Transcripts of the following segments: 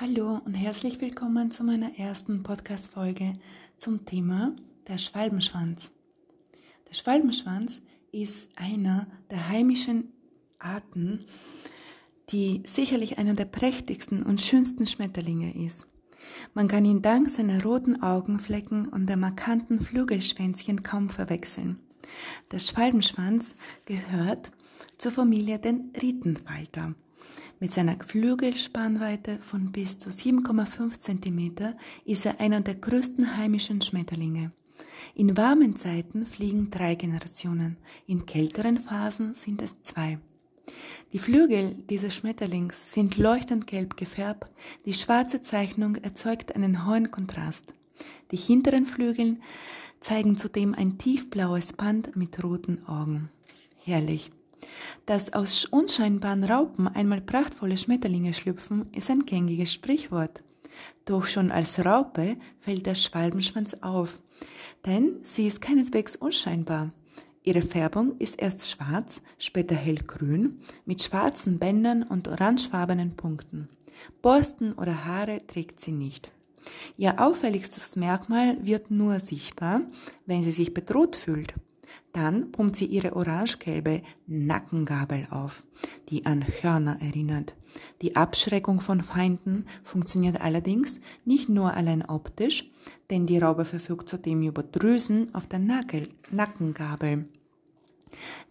Hallo und herzlich willkommen zu meiner ersten Podcast-Folge zum Thema der Schwalbenschwanz. Der Schwalbenschwanz ist einer der heimischen Arten, die sicherlich einer der prächtigsten und schönsten Schmetterlinge ist. Man kann ihn dank seiner roten Augenflecken und der markanten Flügelschwänzchen kaum verwechseln. Der Schwalbenschwanz gehört zur Familie den Ritenfalter mit seiner Flügelspannweite von bis zu 7,5 cm ist er einer der größten heimischen Schmetterlinge. In warmen Zeiten fliegen drei Generationen, in kälteren Phasen sind es zwei. Die Flügel dieses Schmetterlings sind leuchtend gelb gefärbt, die schwarze Zeichnung erzeugt einen hohen Kontrast. Die hinteren Flügel zeigen zudem ein tiefblaues Band mit roten Augen. Herrlich. Dass aus unscheinbaren Raupen einmal prachtvolle Schmetterlinge schlüpfen, ist ein gängiges Sprichwort. Doch schon als Raupe fällt der Schwalbenschwanz auf, denn sie ist keineswegs unscheinbar. Ihre Färbung ist erst schwarz, später hellgrün, mit schwarzen Bändern und orangefarbenen Punkten. Borsten oder Haare trägt sie nicht. Ihr auffälligstes Merkmal wird nur sichtbar, wenn sie sich bedroht fühlt. Dann pumpt sie ihre orangegelbe Nackengabel auf, die an Hörner erinnert. Die Abschreckung von Feinden funktioniert allerdings nicht nur allein optisch, denn die Raupe verfügt zudem über Drüsen auf der Nackel Nackengabel,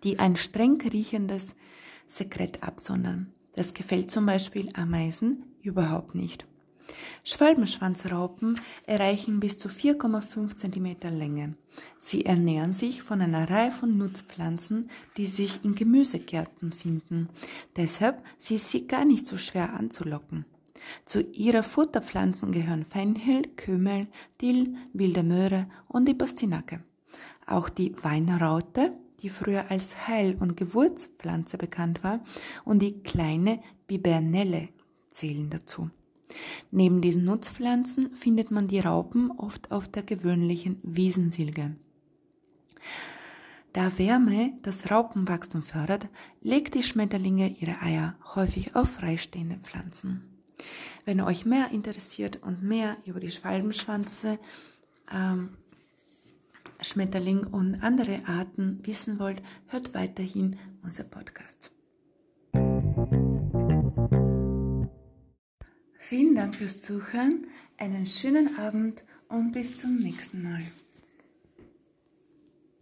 die ein streng riechendes Sekret absondern. Das gefällt zum Beispiel Ameisen überhaupt nicht. Schwalbenschwanzraupen erreichen bis zu 4,5 cm Länge. Sie ernähren sich von einer Reihe von Nutzpflanzen, die sich in Gemüsegärten finden. Deshalb ist sie gar nicht so schwer anzulocken. Zu ihrer Futterpflanzen gehören Fenchel, Kümmel, Dill, wilde Möhre und die Bastinacke. Auch die Weinraute, die früher als Heil- und Gewürzpflanze bekannt war, und die kleine Bibernelle zählen dazu. Neben diesen Nutzpflanzen findet man die Raupen oft auf der gewöhnlichen Wiesensilge. Da Wärme das Raupenwachstum fördert, legt die Schmetterlinge ihre Eier häufig auf freistehende Pflanzen. Wenn euch mehr interessiert und mehr über die Schwalbenschwanze, ähm, Schmetterling und andere Arten wissen wollt, hört weiterhin unser Podcast. Vielen Dank fürs Zuhören, einen schönen Abend und bis zum nächsten Mal.